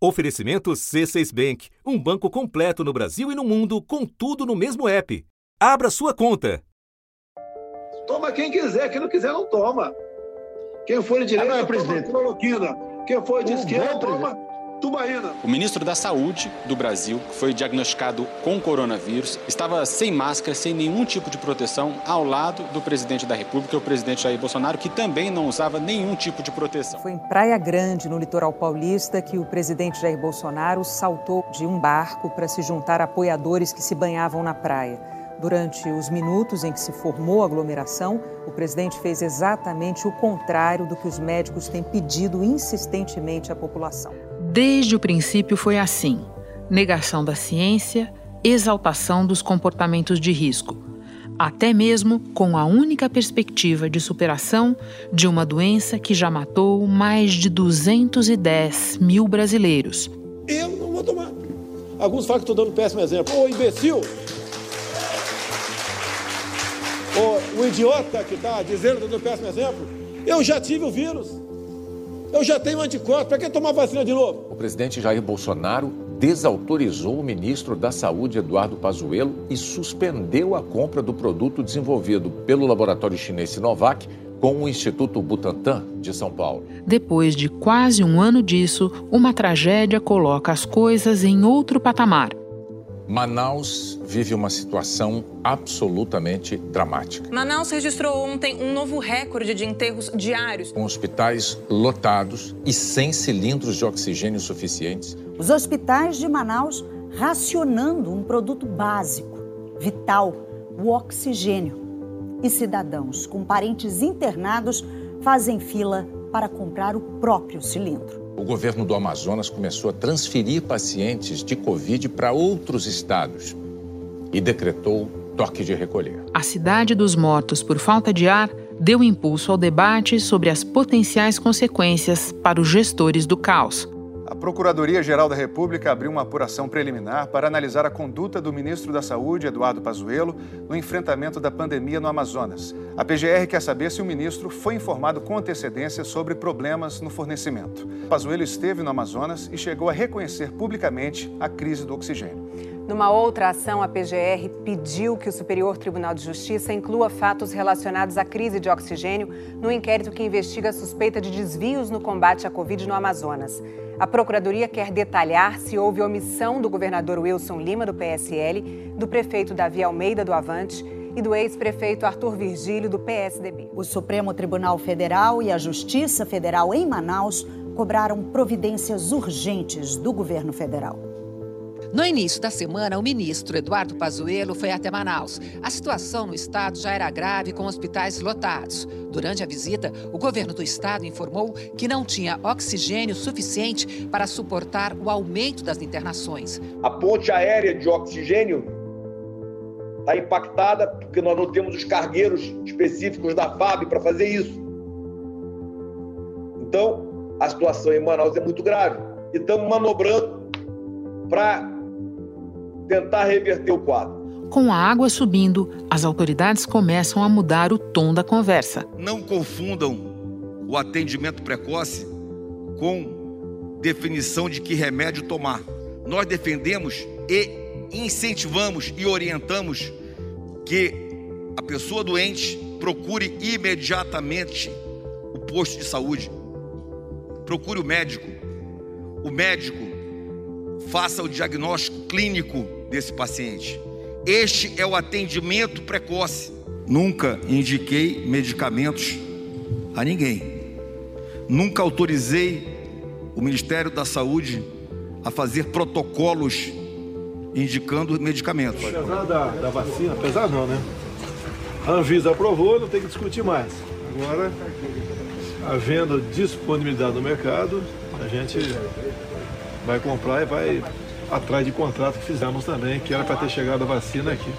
Oferecimento C6 Bank, um banco completo no Brasil e no mundo, com tudo no mesmo app. Abra sua conta. Toma quem quiser, quem não quiser não toma. Quem for de direita, Agora, toma presidente. cloroquina. Quem for de O esquerda, bom, toma tubaína. O ministro da Saúde do Brasil, que foi diagnosticado com coronavírus, estava sem máscara, sem nenhum tipo de proteção, ao lado do presidente da República, o presidente Jair Bolsonaro, que também não usava nenhum tipo de proteção. Foi em Praia Grande, no litoral paulista, que o presidente Jair Bolsonaro saltou de um barco para se juntar a apoiadores que se banhavam na praia. Durante os minutos em que se formou a aglomeração, o presidente fez exatamente o contrário do que os médicos têm pedido insistentemente à população. Desde o princípio foi assim: negação da ciência, exaltação dos comportamentos de risco, até mesmo com a única perspectiva de superação de uma doença que já matou mais de 210 mil brasileiros. Eu não vou tomar. Alguns falam que estou dando um péssimo exemplo. Ô, imbecil! Idiota que está dizendo um péssimo exemplo, eu já tive o vírus. Eu já tenho anticorpos. Para que tomar vacina de novo? O presidente Jair Bolsonaro desautorizou o ministro da Saúde, Eduardo Pazuello, e suspendeu a compra do produto desenvolvido pelo laboratório chinês Sinovac com o Instituto Butantan de São Paulo. Depois de quase um ano disso, uma tragédia coloca as coisas em outro patamar. Manaus vive uma situação absolutamente dramática. Manaus registrou ontem um novo recorde de enterros diários. Com hospitais lotados e sem cilindros de oxigênio suficientes. Os hospitais de Manaus racionando um produto básico, vital, o oxigênio. E cidadãos com parentes internados fazem fila para comprar o próprio cilindro. O governo do Amazonas começou a transferir pacientes de Covid para outros estados e decretou toque de recolher. A cidade dos mortos por falta de ar deu impulso ao debate sobre as potenciais consequências para os gestores do caos. A Procuradoria-Geral da República abriu uma apuração preliminar para analisar a conduta do ministro da Saúde, Eduardo Pazuello, no enfrentamento da pandemia no Amazonas. A PGR quer saber se o ministro foi informado com antecedência sobre problemas no fornecimento. Pazuello esteve no Amazonas e chegou a reconhecer publicamente a crise do oxigênio. Numa outra ação, a PGR pediu que o Superior Tribunal de Justiça inclua fatos relacionados à crise de oxigênio no inquérito que investiga a suspeita de desvios no combate à Covid no Amazonas. A Procuradoria quer detalhar se houve omissão do governador Wilson Lima, do PSL, do prefeito Davi Almeida, do Avante, e do ex-prefeito Arthur Virgílio, do PSDB. O Supremo Tribunal Federal e a Justiça Federal em Manaus cobraram providências urgentes do governo federal. No início da semana, o ministro Eduardo Pazuello foi até Manaus. A situação no estado já era grave, com hospitais lotados. Durante a visita, o governo do estado informou que não tinha oxigênio suficiente para suportar o aumento das internações. A ponte aérea de oxigênio está impactada porque nós não temos os cargueiros específicos da FAB para fazer isso. Então, a situação em Manaus é muito grave. E estamos manobrando para tentar reverter o quadro. Com a água subindo, as autoridades começam a mudar o tom da conversa. Não confundam o atendimento precoce com definição de que remédio tomar. Nós defendemos e incentivamos e orientamos que a pessoa doente procure imediatamente o posto de saúde. Procure o médico. O médico faça o diagnóstico clínico desse paciente. Este é o atendimento precoce. Nunca indiquei medicamentos a ninguém. Nunca autorizei o Ministério da Saúde a fazer protocolos indicando medicamentos. Apesar da, da vacina, apesar não, né? A Anvisa aprovou, não tem que discutir mais. Agora, havendo disponibilidade no mercado, a gente vai comprar e vai atrás de contrato que fizemos também, que era para ter chegado a vacina aqui.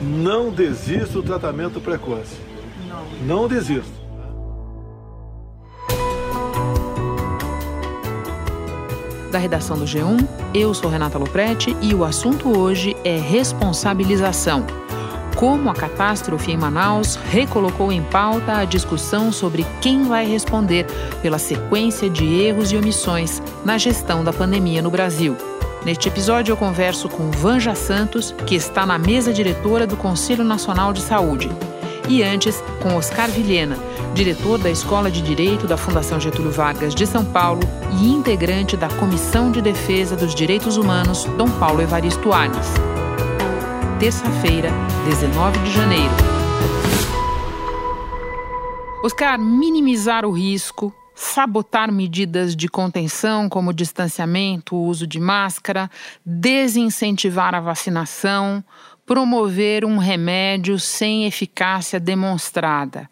Não desista do tratamento precoce. Não, não desista. Da redação do G1, eu sou Renata Loprete e o assunto hoje é responsabilização. como a catástrofe em Manaus recolocou em pauta a discussão sobre quem vai responder pela sequência de erros e omissões na gestão da pandemia no Brasil. Neste episódio, eu converso com Vanja Santos, que está na mesa diretora do Conselho Nacional de Saúde. E antes, com Oscar Vilhena, diretor da Escola de Direito da Fundação Getúlio Vargas de São Paulo e integrante da Comissão de Defesa dos Direitos Humanos, Dom Paulo Evaristo Arnes. Terça-feira, 19 de janeiro. Oscar, minimizar o risco, sabotar medidas de contenção, como distanciamento, uso de máscara, desincentivar a vacinação, promover um remédio sem eficácia demonstrada.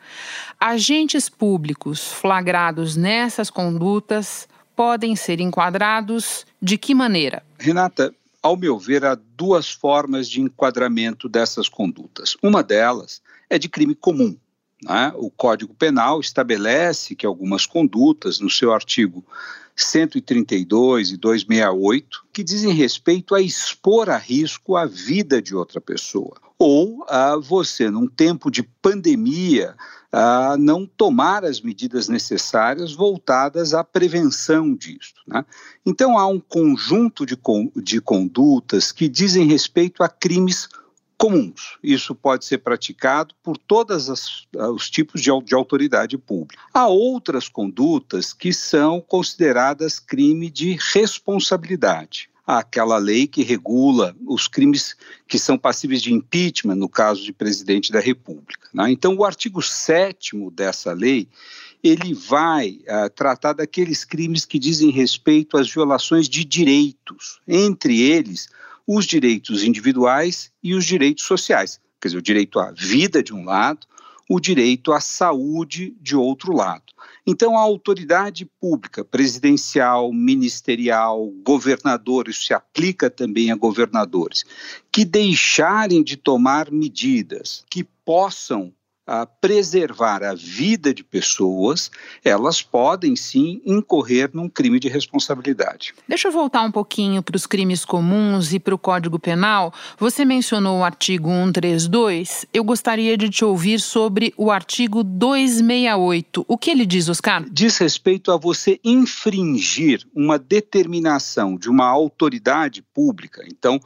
Agentes públicos flagrados nessas condutas podem ser enquadrados de que maneira? Renata, ao meu ver, há duas formas de enquadramento dessas condutas. Uma delas é de crime comum. Né? O Código Penal estabelece que algumas condutas, no seu artigo 132 e 268, que dizem respeito a expor a risco a vida de outra pessoa. Ou a você, num tempo de pandemia, a não tomar as medidas necessárias voltadas à prevenção disso. Né? Então, há um conjunto de, de condutas que dizem respeito a crimes comuns. Isso pode ser praticado por todos os tipos de, de, autoridade pública. Há outras condutas que são consideradas crime de responsabilidade. Há aquela lei que regula os crimes que são passíveis de impeachment no caso de presidente da República. Né? Então, o artigo 7 dessa lei ele vai uh, tratar daqueles crimes que dizem respeito às violações de direitos, entre eles os direitos individuais e os direitos sociais. Quer dizer, o direito à vida de um lado, o direito à saúde de outro lado. Então, a autoridade pública, presidencial, ministerial, governador, isso se aplica também a governadores, que deixarem de tomar medidas que possam a preservar a vida de pessoas, elas podem sim incorrer num crime de responsabilidade. Deixa eu voltar um pouquinho para os crimes comuns e para o Código Penal. Você mencionou o artigo 132. Eu gostaria de te ouvir sobre o artigo 268. O que ele diz, Oscar? Diz respeito a você infringir uma determinação de uma autoridade pública. Então,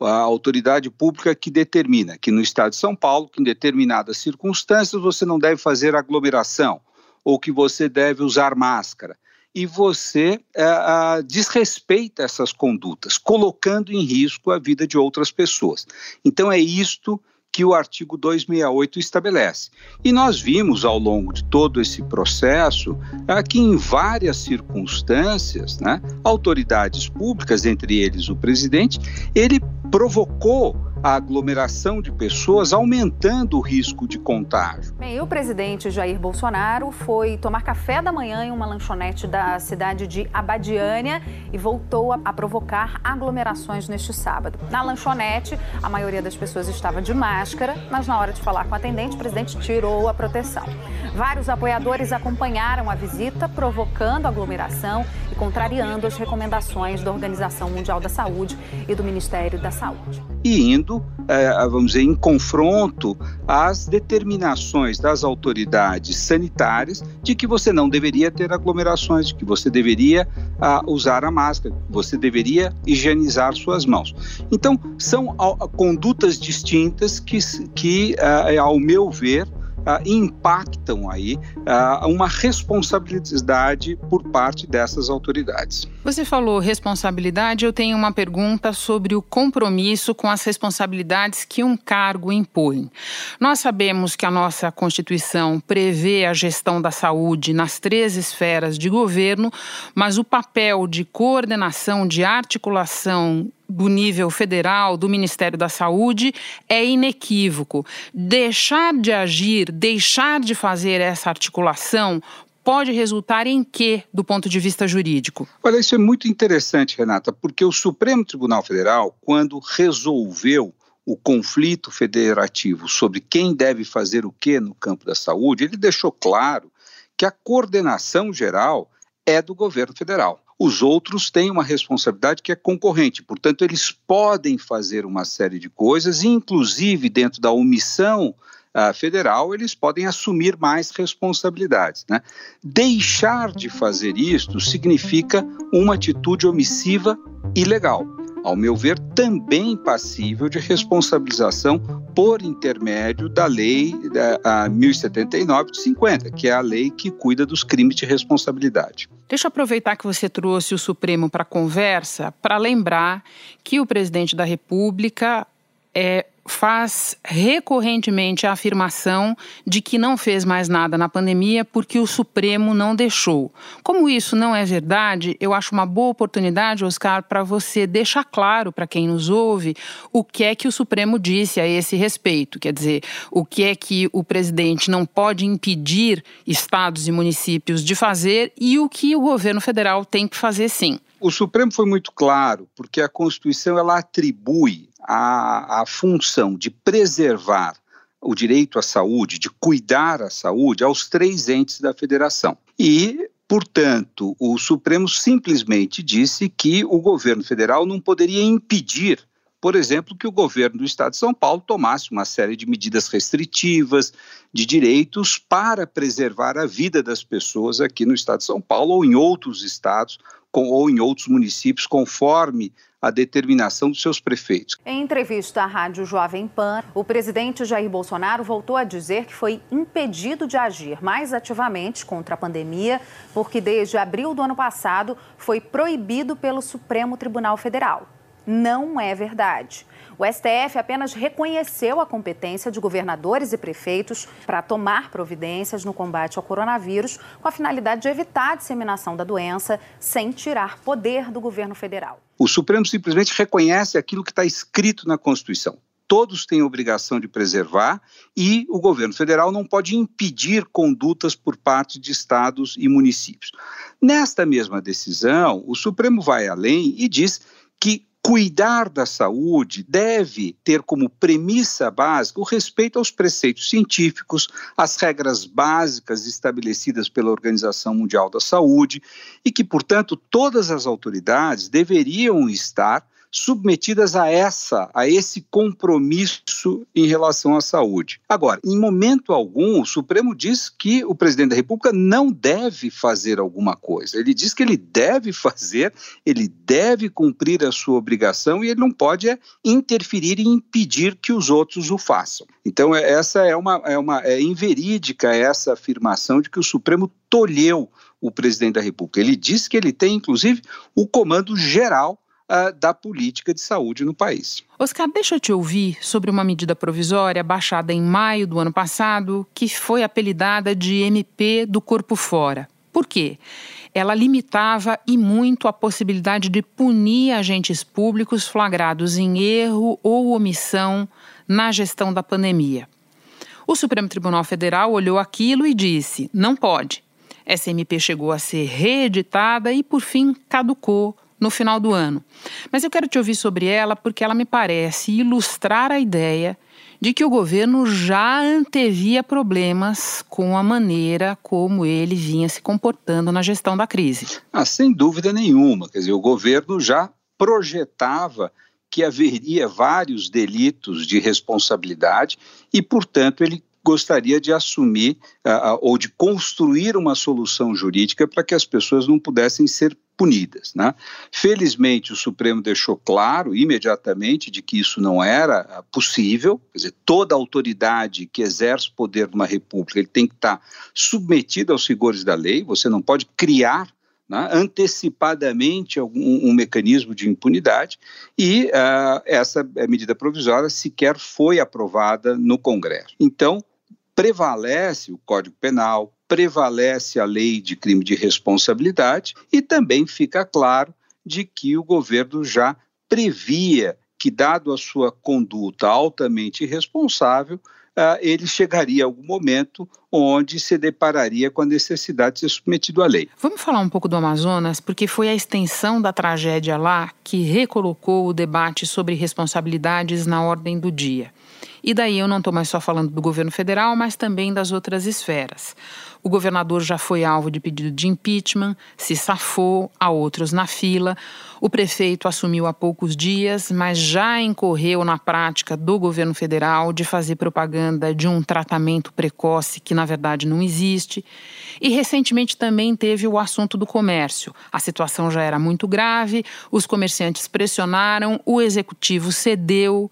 a autoridade pública que determina que no estado de São Paulo, que em determinadas circunstâncias você não deve fazer aglomeração ou que você deve usar máscara. E você é, desrespeita essas condutas, colocando em risco a vida de outras pessoas. Então é isto que o artigo 268 estabelece. E nós vimos ao longo de todo esse processo é, que, em várias circunstâncias, né, autoridades públicas, entre eles o presidente, ele provocou a aglomeração de pessoas, aumentando o risco de contágio. Bem, o presidente Jair Bolsonaro foi tomar café da manhã em uma lanchonete da cidade de Abadiânia e voltou a, a provocar aglomerações neste sábado. Na lanchonete, a maioria das pessoas estava de máscara, mas na hora de falar com o atendente, o presidente tirou a proteção. Vários apoiadores acompanharam a visita, provocando aglomeração contrariando as recomendações da Organização Mundial da Saúde e do Ministério da Saúde. E indo é, vamos dizer, em confronto às determinações das autoridades sanitárias de que você não deveria ter aglomerações, de que você deveria usar a máscara, que você deveria higienizar suas mãos. Então, são condutas distintas que, que ao meu ver, uh, impactam aí uh, uma responsabilidade por parte dessas autoridades. Você falou responsabilidade, eu tenho uma pergunta sobre o compromisso com as responsabilidades que um cargo impõe. Nós sabemos que a nossa Constituição prevê a gestão da saúde nas três esferas de governo, mas o papel de coordenação, de articulação do nível federal, do Ministério da Saúde, é inequívoco. Deixar de agir, deixar de fazer essa articulação pode resultar em quê, do ponto de vista jurídico? Olha, isso é muito interessante, Renata, porque o Supremo Tribunal Federal, quando resolveu o conflito federativo sobre quem deve fazer o que no campo da saúde, ele deixou claro que a coordenação geral é do governo federal. Os outros têm uma responsabilidade que é concorrente. Portanto, eles podem fazer uma série de coisas, inclusive dentro da omissão uh, federal, eles podem assumir mais responsabilidades. Né? Deixar de fazer isto significa uma atitude omissiva ilegal ao meu ver, também passível de responsabilização por intermédio da lei da, 1079 de 50, que é a lei que cuida dos crimes de responsabilidade. Deixa eu aproveitar que você trouxe o Supremo para a conversa para lembrar que o presidente da República é, faz recorrentemente a afirmação de que não fez mais nada na pandemia porque o Supremo não deixou. Como isso não é verdade, eu acho uma boa oportunidade, Oscar, para você deixar claro para quem nos ouve o que é que o Supremo disse a esse respeito. Quer dizer, o que é que o presidente não pode impedir estados e municípios de fazer e o que o governo federal tem que fazer sim. O Supremo foi muito claro, porque a Constituição ela atribui a, a função de preservar o direito à saúde, de cuidar a saúde aos três entes da federação. E, portanto, o Supremo simplesmente disse que o governo federal não poderia impedir, por exemplo, que o governo do estado de São Paulo tomasse uma série de medidas restritivas de direitos para preservar a vida das pessoas aqui no estado de São Paulo ou em outros estados ou em outros municípios, conforme a determinação dos seus prefeitos. Em entrevista à Rádio Jovem Pan, o presidente Jair Bolsonaro voltou a dizer que foi impedido de agir mais ativamente contra a pandemia, porque desde abril do ano passado foi proibido pelo Supremo Tribunal Federal. Não é verdade. O STF apenas reconheceu a competência de governadores e prefeitos para tomar providências no combate ao coronavírus, com a finalidade de evitar a disseminação da doença, sem tirar poder do governo federal. O Supremo simplesmente reconhece aquilo que está escrito na Constituição todos têm obrigação de preservar e o governo federal não pode impedir condutas por parte de estados e municípios. Nesta mesma decisão, o Supremo vai além e diz que cuidar da saúde deve ter como premissa básica o respeito aos preceitos científicos, às regras básicas estabelecidas pela Organização Mundial da Saúde e que, portanto, todas as autoridades deveriam estar submetidas a essa, a esse compromisso em relação à saúde. Agora, em momento algum, o Supremo diz que o presidente da República não deve fazer alguma coisa. Ele diz que ele deve fazer, ele deve cumprir a sua obrigação e ele não pode é, interferir e impedir que os outros o façam. Então, é, essa é uma, é uma é inverídica essa afirmação de que o Supremo tolheu o presidente da República. Ele diz que ele tem, inclusive, o comando geral uh, da política de saúde no país. Oscar, deixa eu te ouvir sobre uma medida provisória baixada em maio do ano passado, que foi apelidada de MP do corpo fora. Por quê? Ela limitava e muito a possibilidade de punir agentes públicos flagrados em erro ou omissão na gestão da pandemia. O Supremo Tribunal Federal olhou aquilo e disse: não pode. Essa MP chegou a ser reeditada e, por fim, caducou no final do ano. Mas eu quero te ouvir sobre ela porque ela me parece ilustrar a ideia de que o governo já antevia problemas com a maneira como ele vinha se comportando na gestão da crise. Ah, sem dúvida nenhuma. Quer dizer, o governo já projetava que haveria vários delitos de responsabilidade e, portanto, ele gostaria de assumir uh, ou de construir uma solução jurídica para que as pessoas não pudessem ser punidas. Né? Felizmente, o Supremo deixou claro imediatamente de que isso não era ah, possível, quer dizer, toda autoridade que exerce poder numa república ele tem que estar submetida aos rigores da lei, você não pode criar né, antecipadamente algum, um mecanismo de impunidade e uh, essa medida provisória sequer foi aprovada no Congresso. Então, prevalece o Código Penal, prevalece a lei de crime de responsabilidade e também fica claro de que o governo já previa que, dado a sua conduta altamente irresponsável, uh, ele chegaria a algum momento onde se depararia com a necessidade de ser submetido à lei. Vamos falar um pouco do Amazonas, porque foi a extensão da tragédia lá que recolocou o debate sobre responsabilidades na ordem do dia. E daí eu não estou mais só falando do governo federal, mas também das outras esferas. O governador já foi alvo de pedido de impeachment, se safou, há outros na fila. O prefeito assumiu há poucos dias, mas já incorreu na prática do governo federal de fazer propaganda de um tratamento precoce que, na verdade, não existe. E recentemente também teve o assunto do comércio. A situação já era muito grave, os comerciantes pressionaram, o executivo cedeu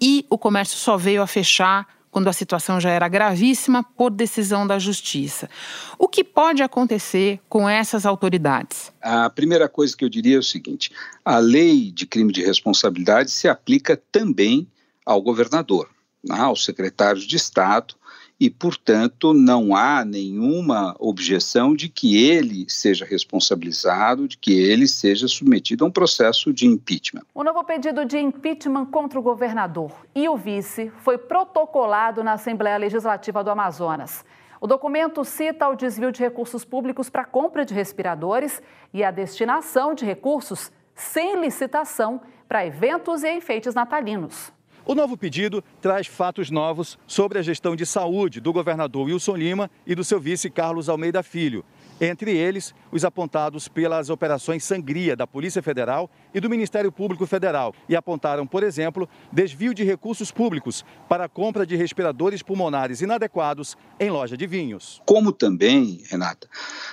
e o comércio só veio a fechar quando a situação já era gravíssima por decisão da justiça. O que pode acontecer com essas autoridades? A primeira coisa que eu diria é o seguinte: a lei de crime de responsabilidade se aplica também ao governador, né, aos secretários de Estado e, portanto, não há nenhuma objeção de que ele seja responsabilizado, de que ele seja submetido a um processo de impeachment. O novo pedido de impeachment contra o governador e o vice foi protocolado na Assembleia Legislativa do Amazonas. O documento cita o desvio de recursos públicos para compra de respiradores e a destinação de recursos sem licitação para eventos e enfeites natalinos. O novo pedido traz fatos novos sobre a gestão de saúde do governador Wilson Lima e do seu vice Carlos Almeida Filho. Entre eles, os apontados pelas operações Sangria da Polícia Federal e do Ministério Público Federal. E apontaram, por exemplo, desvio de recursos públicos para a compra de respiradores pulmonares inadequados em loja de vinhos. Como também, Renata,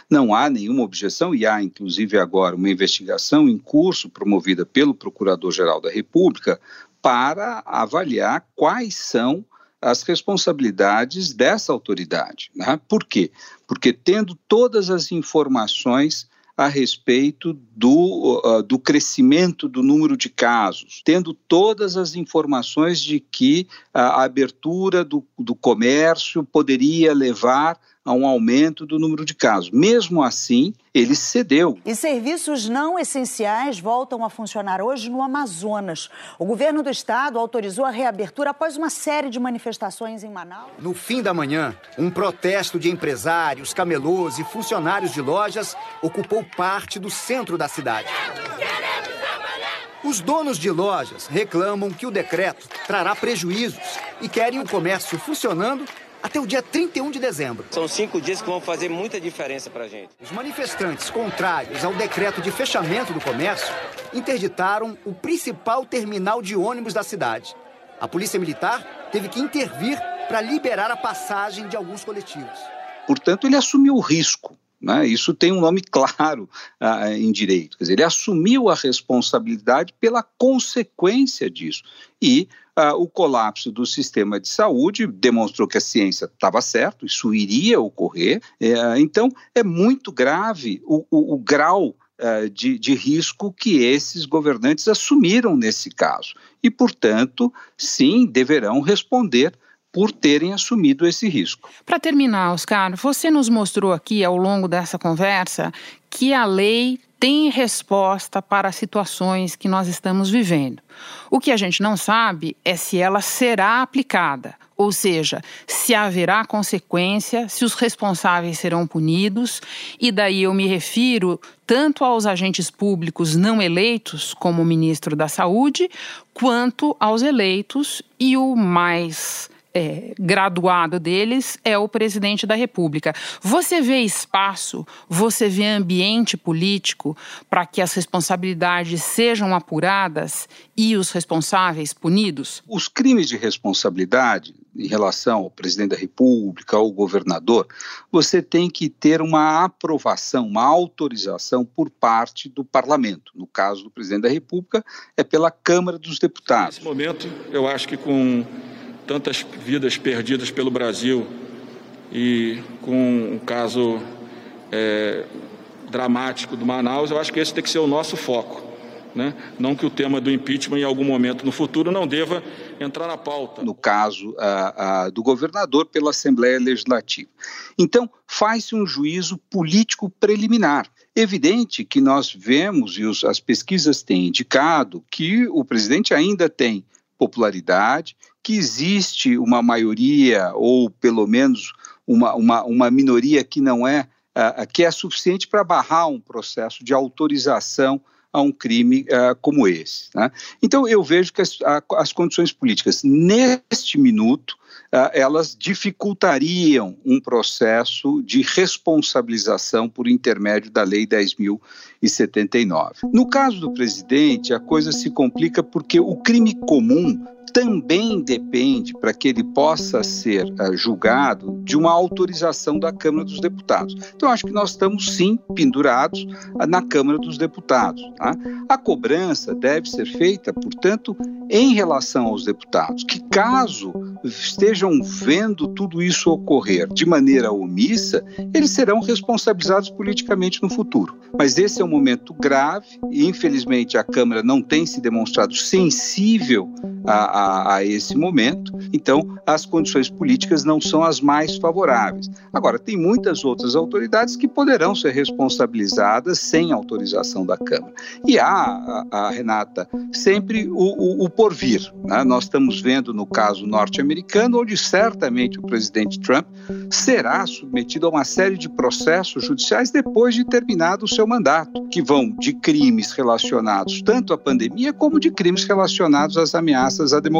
não há nenhuma objeção, e há inclusive agora uma investigação em curso promovida pelo Procurador-Geral da República para avaliar quais são as responsabilidades dessa autoridade. Né? Por quê? Porque tendo todas as informações a respeito do, uh, do crescimento do número de casos, tendo todas as informações de que a abertura do, do comércio poderia levar a um aumento do número de casos. Mesmo assim, ele cedeu. E serviços não essenciais voltam a funcionar hoje no Amazonas. O governo do estado autorizou a reabertura após uma série de manifestações em Manaus. No fim da manhã, um protesto de empresários, camelôs e funcionários de lojas ocupou parte do centro da cidade. Os donos de lojas reclamam que o decreto trará prejuízos e querem o comércio funcionando até o dia 31 de dezembro. São cinco dias que vão fazer muita diferença para a gente. Os manifestantes contrários ao decreto de fechamento do comércio interditaram o principal terminal de ônibus da cidade. A polícia militar teve que intervir para liberar a passagem de alguns coletivos. Portanto, ele assumiu o risco. Né? Isso tem um nome claro uh, em direito. Quer dizer, ele assumiu a responsabilidade pela consequência disso. E ah, o colapso do sistema de saúde demonstrou que a ciência estava certo, isso iria ocorrer. É, então, é muito grave o, o, o grau ah, de, de, risco que esses governantes assumiram nesse caso. E, portanto, sim, deverão responder por terem assumido esse risco. Para terminar, Oscar, você nos mostrou aqui ao longo dessa conversa que a lei tem resposta para as situações que nós estamos vivendo. O que a gente não sabe é se ela será aplicada, ou seja, se haverá consequência, se os responsáveis serão punidos, e daí eu me refiro tanto aos agentes públicos não eleitos, como o ministro da Saúde, quanto aos eleitos e o mais é, graduado deles é o presidente da República. Você vê espaço, você vê ambiente político para que as responsabilidades sejam apuradas e os responsáveis punidos? Os crimes de responsabilidade em relação ao presidente da República, ao governador, você tem que ter uma aprovação, uma autorização por parte do parlamento. No caso do presidente da República, é pela Câmara dos Deputados. Nesse momento, eu acho que com tantas vidas perdidas pelo Brasil e com um caso é, dramático do Manaus, eu acho que esse tem que ser o nosso foco. Né? Não que o tema do impeachment em algum momento no futuro não deva entrar na pauta. No caso a, a, do governador pela Assembleia Legislativa. Então, faz-se um juízo político preliminar. Evidente que nós vemos, e os, as pesquisas têm indicado, que o presidente ainda tem popularidade, que existe uma maioria, ou pelo menos uma, uma, uma minoria que não é, uh, que é suficiente para barrar um processo de autorização a um crime uh, como esse. Né? Então, eu vejo que as, a, as condições políticas, neste minuto, elas dificultariam um processo de responsabilização por intermédio da Lei 10.079. No caso do presidente, a coisa se complica porque o crime comum também depende, para que ele possa ser uh, julgado, de uma autorização da Câmara dos Deputados. Então, acho que nós estamos, sim, pendurados uh, na Câmara dos Deputados. Tá? A cobrança deve ser feita, portanto, em relação aos deputados, que caso estejam vendo tudo isso ocorrer de maneira omissa, eles serão responsabilizados politicamente no futuro. Mas esse é um momento grave e, infelizmente, a Câmara não tem se demonstrado sensível a, a, a esse momento, então as condições políticas não são as mais favoráveis. Agora, tem muitas outras autoridades que poderão ser responsabilizadas sem autorização da Câmara. E há, a, a Renata, sempre o, o, o porvir. Né? Nós estamos vendo no caso norte-americano, onde certamente o presidente Trump será submetido a uma série de processos judiciais depois de terminado o seu mandato, que vão de crimes relacionados tanto à pandemia como de crimes relacionados às ameaças à democracia.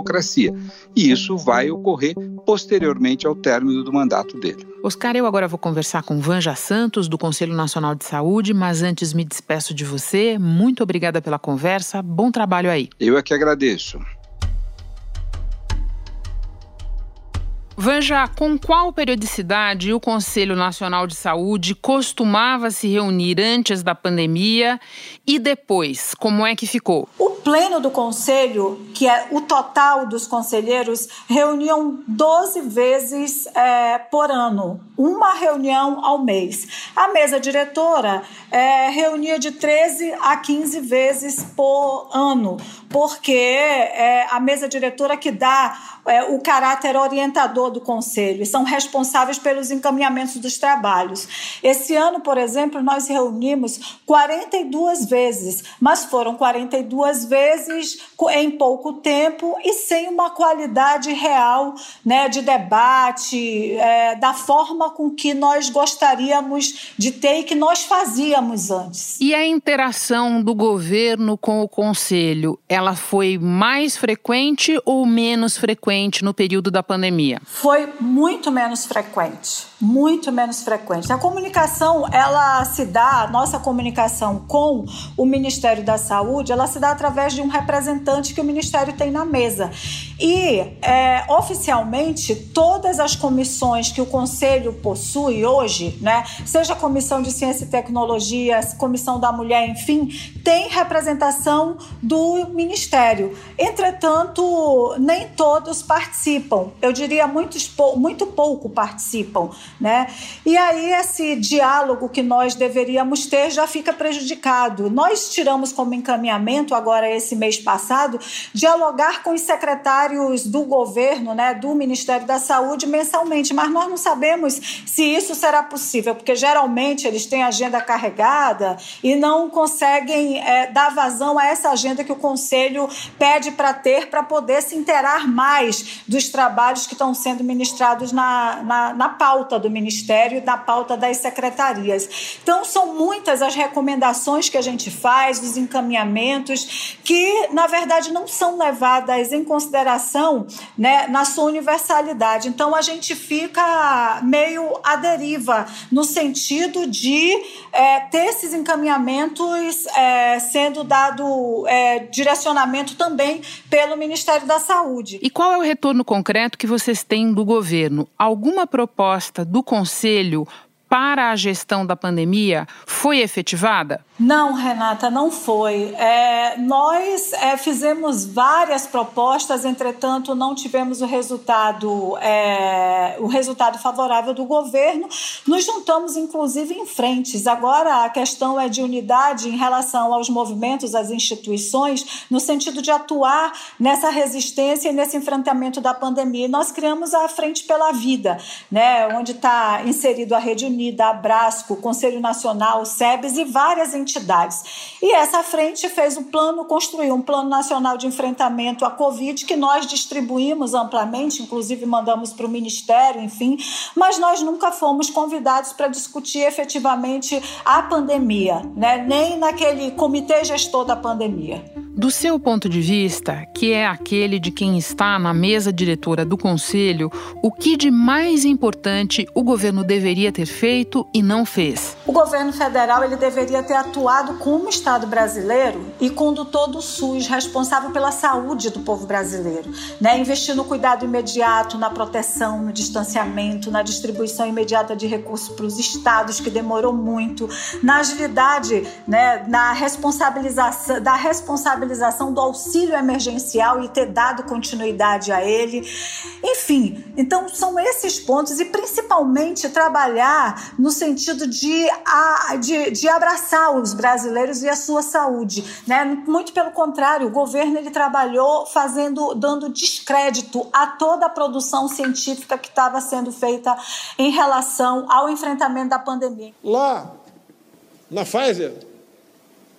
E isso vai ocorrer posteriormente ao término do mandato dele. Oscar, eu agora vou conversar com Vanja Santos, do Conselho Nacional de Saúde, mas antes me despeço de você. Muito obrigada pela conversa. Bom trabalho aí. Eu é que agradeço. Vanja, com qual periodicidade o Conselho Nacional de Saúde costumava se reunir antes da pandemia e depois? Como é que ficou? O pleno do Conselho, que é o total dos conselheiros, reuniam 12 vezes é, por ano, uma reunião ao mês. A mesa diretora é, reunia de 13 a 15 vezes por ano, porque é a mesa diretora que dá é, o caráter orientador do conselho e são responsáveis pelos encaminhamentos dos trabalhos. Esse ano, por exemplo, nós reunimos 42 vezes, mas foram 42 vezes em pouco tempo e sem uma qualidade real né, de debate, é, da forma com que nós gostaríamos de ter e que nós fazíamos antes. E a interação do governo com o conselho, ela foi mais frequente ou menos frequente no período da pandemia? Foi muito menos frequente muito menos frequente. A comunicação, ela se dá, nossa comunicação com o Ministério da Saúde, ela se dá através de um representante que o Ministério tem na mesa. E, é, oficialmente, todas as comissões que o Conselho possui hoje, né, seja a Comissão de Ciência e Tecnologia, Comissão da Mulher, enfim, tem representação do Ministério. Entretanto, nem todos participam. Eu diria muitos, muito pouco participam né? E aí esse diálogo que nós deveríamos ter já fica prejudicado. Nós tiramos como encaminhamento agora esse mês passado dialogar com os secretários do governo, né, do Ministério da Saúde mensalmente, mas nós não sabemos se isso será possível, porque geralmente eles têm agenda carregada e não conseguem é, dar vazão a essa agenda que o Conselho pede para ter para poder se interar mais dos trabalhos que estão sendo ministrados na, na, na pauta do Ministério e da pauta das secretarias. Então, são muitas as recomendações que a gente faz, os encaminhamentos, que, na verdade, não são levadas em consideração né, na sua universalidade. Então, a gente fica meio à deriva, no sentido de é, ter esses encaminhamentos é, sendo dado é, direcionamento também pelo Ministério da Saúde. E qual é o retorno concreto que vocês têm do governo? Alguma proposta do Conselho para a gestão da pandemia foi efetivada? Não, Renata, não foi. É, nós é, fizemos várias propostas, entretanto, não tivemos o resultado, é, o resultado favorável do governo. Nos juntamos, inclusive, em frentes. Agora a questão é de unidade em relação aos movimentos, às instituições, no sentido de atuar nessa resistência e nesse enfrentamento da pandemia. E nós criamos a Frente pela Vida, né, onde está inserido a Rede Unida reunida a Brasco, Conselho Nacional, SEBS e várias entidades. E essa frente fez um plano, construiu um plano nacional de enfrentamento à Covid que nós distribuímos amplamente, inclusive mandamos para o Ministério, enfim, mas nós nunca fomos convidados para discutir efetivamente a pandemia, né? nem naquele comitê gestor da pandemia. Do seu ponto de vista, que é aquele de quem está na mesa diretora do Conselho, o que de mais importante o governo deveria ter feito e não fez? O governo federal ele deveria ter atuado como Estado brasileiro e condutor do SUS, responsável pela saúde do povo brasileiro, né? investir no cuidado imediato, na proteção, no distanciamento, na distribuição imediata de recursos para os estados, que demorou muito, na agilidade, né? na responsabilização, da responsabilidade responsabilização do auxílio emergencial e ter dado continuidade a ele. Enfim, então são esses pontos e principalmente trabalhar no sentido de, de, de abraçar os brasileiros e a sua saúde. Né? Muito pelo contrário, o governo ele trabalhou fazendo, dando descrédito a toda a produção científica que estava sendo feita em relação ao enfrentamento da pandemia. Lá, na Pfizer,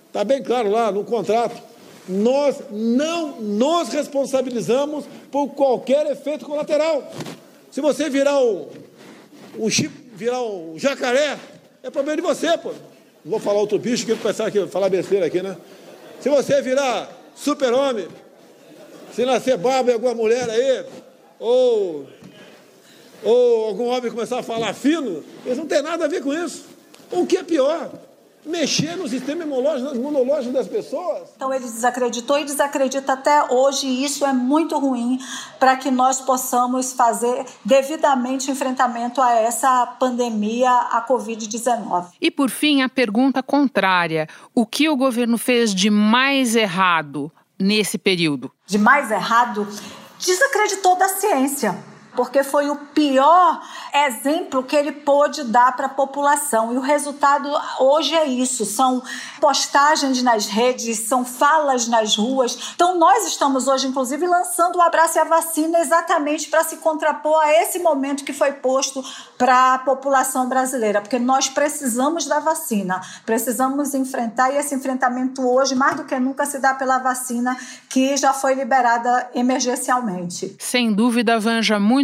está bem claro lá no contrato nós não nos responsabilizamos por qualquer efeito colateral. Se você virar um, um chip, virar um jacaré, é problema de você, pô. Não vou falar outro bicho que pensar aqui, falar besteira aqui, né? Se você virar super-homem, se nascer barba em alguma mulher aí, ou, ou algum homem começar a falar fino, eles não tem nada a ver com isso. O que é pior? Mexer no sistema imunológico, imunológico das pessoas. Então ele desacreditou e desacredita até hoje, e isso é muito ruim para que nós possamos fazer devidamente enfrentamento a essa pandemia, a Covid-19. E por fim, a pergunta contrária: o que o governo fez de mais errado nesse período? De mais errado? Desacreditou da ciência porque foi o pior exemplo que ele pôde dar para a população. E o resultado hoje é isso: são postagens nas redes, são falas nas ruas. Então, nós estamos hoje, inclusive, lançando o Abraço e a Vacina exatamente para se contrapor a esse momento que foi posto para a população brasileira, porque nós precisamos da vacina, precisamos enfrentar, e esse enfrentamento hoje, mais do que nunca, se dá pela vacina que já foi liberada emergencialmente. Sem dúvida, Vanja, muito